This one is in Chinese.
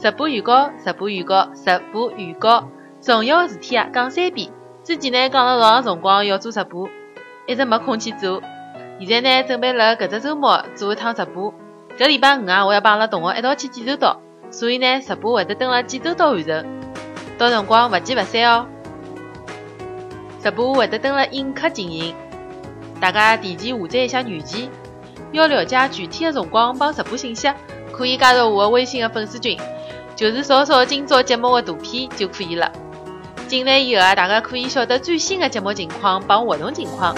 直播预告，直播预告，直播预告。重要个事体啊，讲三遍。之前呢讲了老长辰光要做直播，一直没空去做。现在呢准备辣搿只周末做一趟直播。搿礼拜五啊，我要帮阿拉同学一道去济州岛，所以呢直播会得等辣济州岛完成。到辰光勿见勿散哦。直播会得等辣映客进行，大家提前下载一下软件。要了解具体的辰光帮直播信息，可以加入我的微信的粉丝群，就是扫扫今朝节目的图片就可以了。进来以后啊，大家可以晓得最新的节目情况帮活动情况。